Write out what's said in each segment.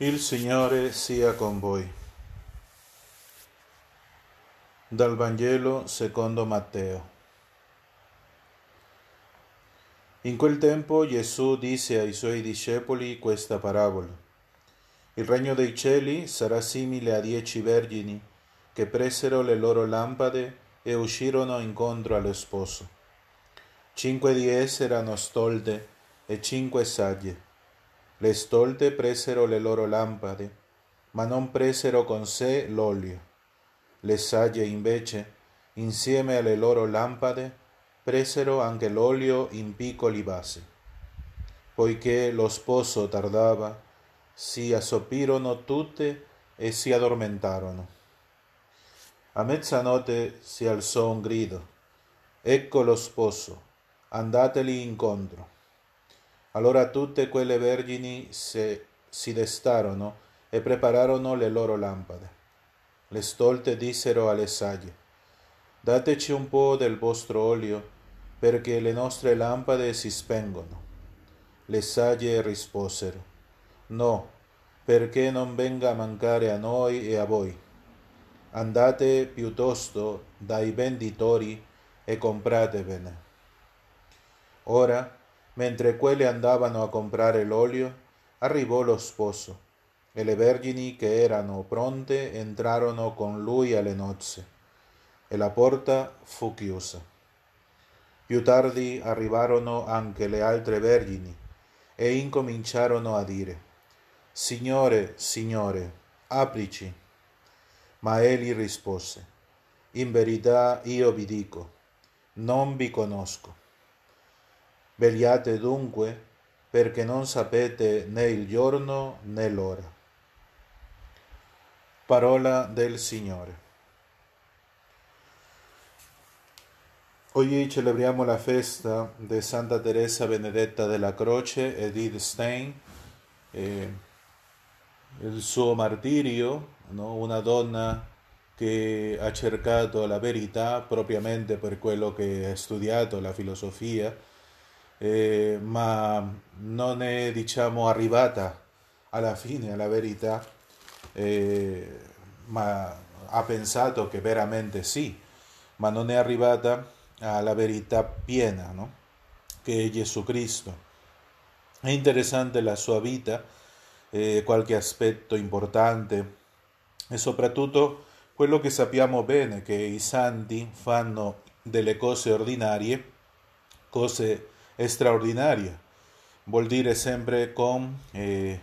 Il Signore sia con voi. Dal Vangelo secondo Matteo. In quel tempo Gesù disse ai suoi discepoli questa parabola. Il regno dei cieli sarà simile a dieci vergini che presero le loro lampade e uscirono incontro allo sposo. Cinque di esse erano stolte e cinque sagge le stolte presero le loro lampade, ma non presero con sé l'olio. Le sagge invece, insieme alle loro lampade, presero anche l'olio in piccoli vasi. Poiché lo sposo tardava, si assopirono tutte e si addormentarono. A mezzanotte si alzò un grido. Ecco lo sposo, andateli incontro. Allora tutte quelle vergini se, si destarono e prepararono le loro lampade. Le stolte dissero alle sagge, dateci un po' del vostro olio, perché le nostre lampade si spengono. Le sagge risposero, no, perché non venga a mancare a noi e a voi. Andate piuttosto dai venditori e compratevene. Ora, Mentre quelle andavano a comprare l'olio, arrivò lo sposo, e le vergini che erano pronte entrarono con lui alle nozze, e la porta fu chiusa. Più tardi arrivarono anche le altre vergini, e incominciarono a dire, Signore, Signore, aprici. Ma egli rispose, In verità io vi dico, non vi conosco. Vegliate dunque, perché non sapete né il giorno né l'ora. Parola del Signore. Oggi celebriamo la festa di Santa Teresa Benedetta della Croce, Edith Stein, eh, il suo martirio, no? una donna che ha cercato la verità propriamente per quello che ha studiato, la filosofia, eh, ma non è diciamo arrivata alla fine alla verità, eh, ma ha pensato che veramente sì, ma non è arrivata alla verità piena, no? che è Gesù Cristo. È interessante la sua vita, eh, qualche aspetto importante e soprattutto quello che sappiamo bene, che i santi fanno delle cose ordinarie, cose straordinaria. Vuol dire sempre con eh,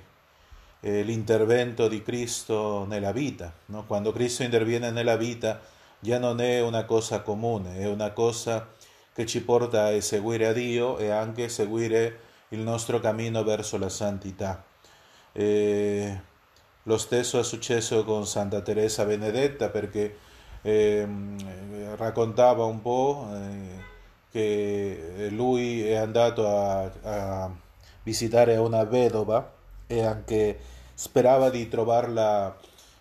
l'intervento di Cristo nella vita. No? Quando Cristo interviene nella vita già non è una cosa comune, è una cosa che ci porta a seguire a Dio e anche a seguire il nostro cammino verso la santità. Eh, lo stesso è successo con Santa Teresa Benedetta perché eh, raccontava un po' eh, che lui è andato a, a visitare una vedova e anche sperava di trovarla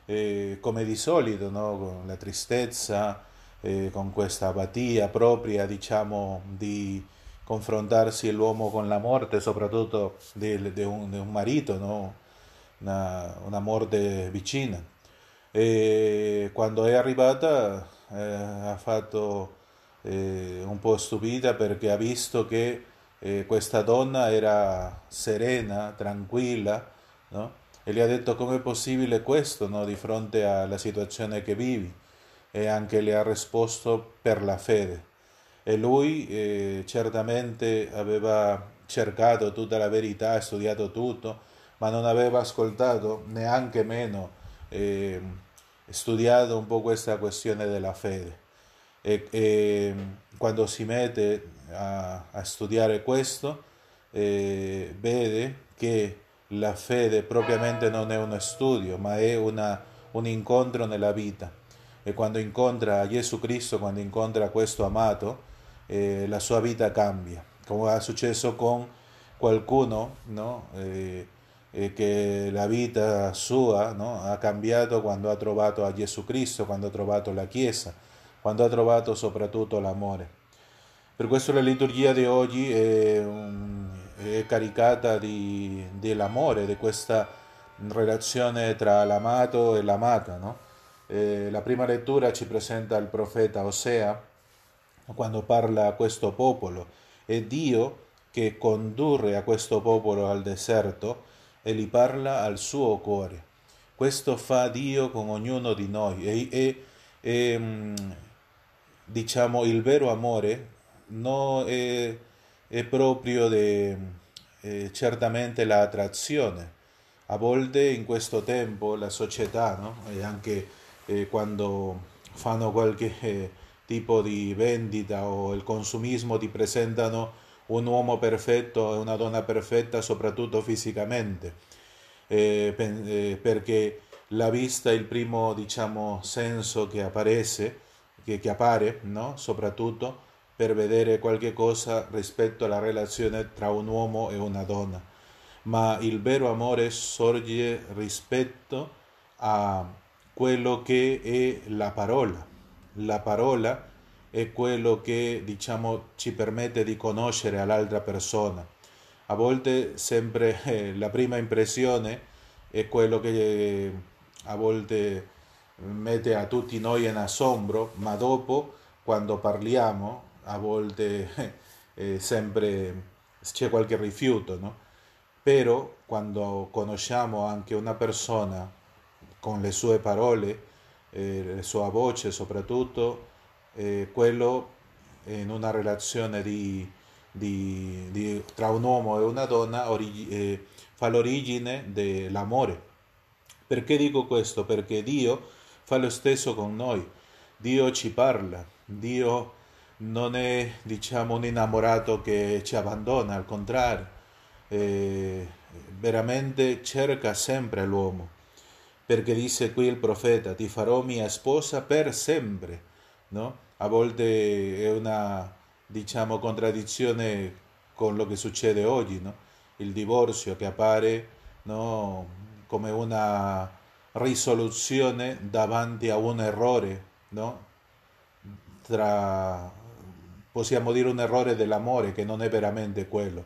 eh, come di solito, no? con la tristezza, eh, con questa apatia propria, diciamo, di confrontarsi l'uomo con la morte, soprattutto di, di, un, di un, marito, no? una, una, morte vicina. E quando è arrivata eh, ha fatto eh, un po' stupita perché ha visto che eh, questa donna era serena, tranquilla, no? e le ha detto come è possibile questo no? di fronte alla situazione che vivi e anche le ha risposto per la fede. E lui eh, certamente aveva cercato tutta la verità, studiato tutto, ma non aveva ascoltato neanche meno eh, studiato un po' questa questione della fede e, e quando si mette a, a studiare questo eh, vede che la fede propriamente non è uno studio, ma è una, un incontro nella vita. E quando incontra Gesù Cristo, quando incontra questo amato, eh, la sua vita cambia, come è successo con qualcuno no? eh, eh, che la vita sua no? ha cambiato quando ha trovato a Gesù Cristo, quando ha trovato la Chiesa quando ha trovato soprattutto l'amore. Per questo la liturgia di oggi è, è caricata di, dell'amore, di questa relazione tra l'amato e l'amata. No? Eh, la prima lettura ci presenta il profeta Osea quando parla a questo popolo. È Dio che condurre a questo popolo al deserto e gli parla al suo cuore. Questo fa Dio con ognuno di noi e, e, e mm, diciamo il vero amore non è, è proprio de, eh, certamente l'attrazione. A volte in questo tempo la società, no? e anche eh, quando fanno qualche eh, tipo di vendita o il consumismo ti presentano un uomo perfetto e una donna perfetta soprattutto fisicamente eh, eh, perché la vista è il primo diciamo senso che apparece che, che appare no? soprattutto per vedere qualche cosa rispetto alla relazione tra un uomo e una donna ma il vero amore sorge rispetto a quello che è la parola la parola è quello che diciamo ci permette di conoscere l'altra persona. A volte sempre eh, la prima impressione è quello che eh, a volte mette a tutti noi in assombro, ma dopo quando parliamo a volte eh, sempre c'è qualche rifiuto, no? Però quando conosciamo anche una persona con le sue parole, eh, la sua voce soprattutto, eh, quello in una relazione di, di, di, tra un uomo e una donna origi, eh, fa l'origine dell'amore. Perché dico questo? Perché Dio fa lo stesso con noi, Dio ci parla, Dio non è diciamo un innamorato che ci abbandona, al contrario, eh, veramente cerca sempre l'uomo, perché dice qui il profeta, ti farò mia sposa per sempre, no? a volte è una diciamo contraddizione con lo che succede oggi, no? il divorzio che appare no? come una risoluzione davanti a un errore, no? Tra, possiamo dire un errore dell'amore che non è veramente quello,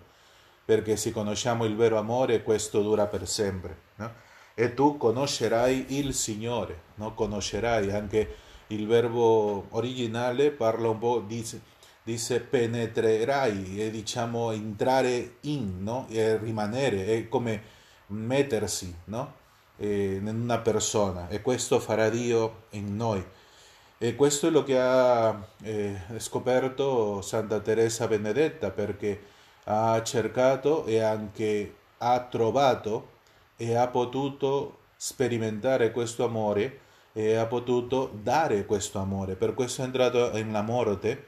perché se conosciamo il vero amore questo dura per sempre. No? E tu conoscerai il Signore, no? conoscerai anche il verbo originale parla un po', dice, dice penetrerai, è diciamo entrare in, no? E rimanere, è come mettersi, no? In una persona e questo farà Dio in noi. E questo è lo che ha eh, scoperto Santa Teresa Benedetta perché ha cercato e anche ha trovato e ha potuto sperimentare questo amore e ha potuto dare questo amore. Per questo è entrato in la morte,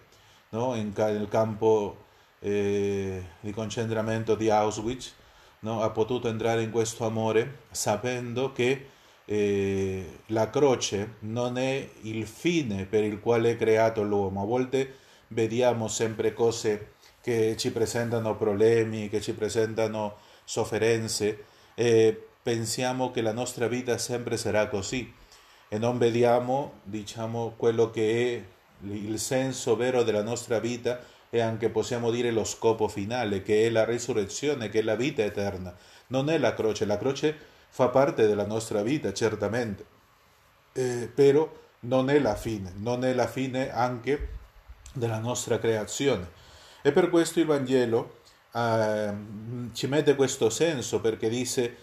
no? in, nel campo eh, di concentramento di Auschwitz, no? ha potuto entrare in questo amore sapendo che eh, la croce non è il fine per il quale è creato l'uomo. A volte vediamo sempre cose che ci presentano problemi, che ci presentano sofferenze e pensiamo che la nostra vita sempre sarà così e non vediamo, diciamo, quello che è il senso vero della nostra vita e anche possiamo dire lo scopo finale, che è la risurrezione, che è la vita eterna. Non è la croce, la croce fa parte della nostra vita, certamente, eh, però non è la fine, non è la fine anche della nostra creazione. E per questo il Vangelo eh, ci mette questo senso, perché dice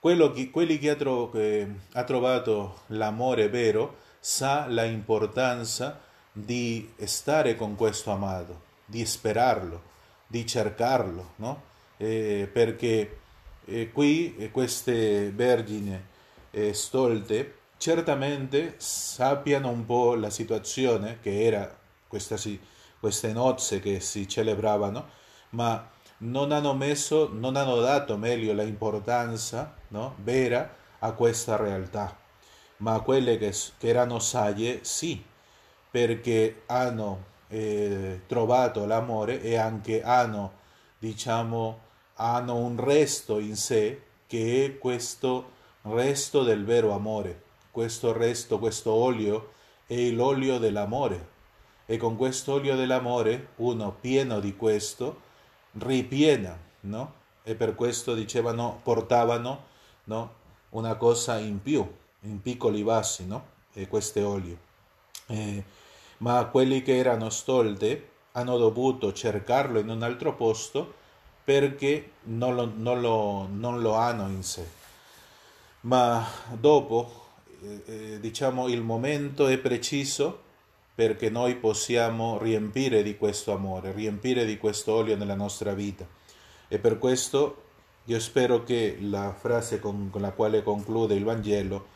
che, quelli che ha, tro, che ha trovato l'amore vero sa la importanza di stare con questo amato, di sperarlo, di cercarlo, no? Eh, perché eh, qui eh, queste vergini eh, stolte certamente sappiano un po' la situazione che era questa, queste nozze che si celebravano, ma non hanno messo, non hanno dato meglio l'importanza no, vera a questa realtà, ma quelle che, che erano sagge sì, perché hanno eh, trovato l'amore e anche hanno, diciamo, hanno un resto in sé che è questo resto del vero amore. Questo resto, questo olio è l'olio dell'amore. E con questo olio dell'amore, uno pieno di questo, ripiena, no? E per questo dicevano, portavano, no? una cosa in più, in piccoli vasi, no? E questo olio. Eh, ma quelli che erano stolti hanno dovuto cercarlo in un altro posto perché non lo, non lo, non lo hanno in sé. Ma dopo, eh, eh, diciamo, il momento è preciso perché noi possiamo riempire di questo amore, riempire di questo olio nella nostra vita. E per questo io spero che la frase con, la quale conclude il Vangelo,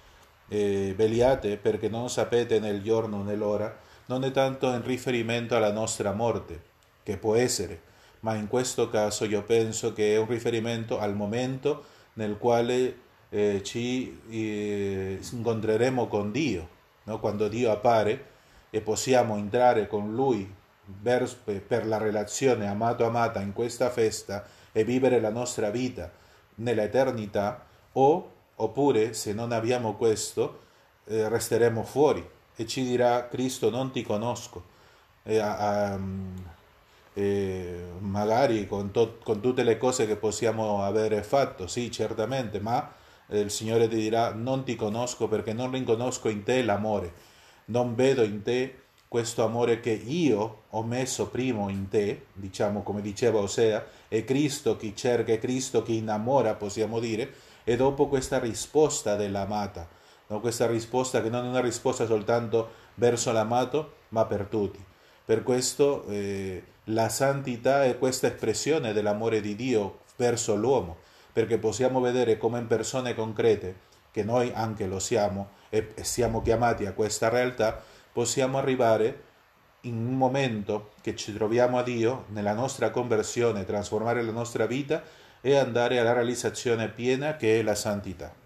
eh, veliate perché non sapete nel giorno né l'ora, non è tanto in riferimento alla nostra morte, che può essere, ma in questo caso io penso che è un riferimento al momento nel quale eh, ci eh, incontreremo con Dio, no? quando Dio appare e possiamo entrare con Lui per la relazione amato-amata in questa festa e vivere la nostra vita nell'eternità, o, oppure se non abbiamo questo, eh, resteremo fuori e ci dirà Cristo non ti conosco. E, um, e magari con, to- con, tutte le cose che possiamo aver fatto, sì, certamente, ma il Signore ti dirà non ti conosco perché non riconosco in te l'amore, non vedo in te questo amore che io ho messo primo in te, diciamo come diceva Osea, è Cristo chi cerca, è Cristo chi innamora, possiamo dire, e dopo questa risposta dell'amata, no? questa risposta che non è una risposta soltanto verso l'amato, ma per tutti. Per questo eh, la santità è questa espressione dell'amore di Dio verso l'uomo, perché possiamo vedere come in persone concrete, che noi anche lo siamo e siamo chiamati a questa realtà, possiamo arrivare in un momento che ci troviamo a Dio, nella nostra conversione, trasformare la nostra vita e andare alla realizzazione piena che è la santità.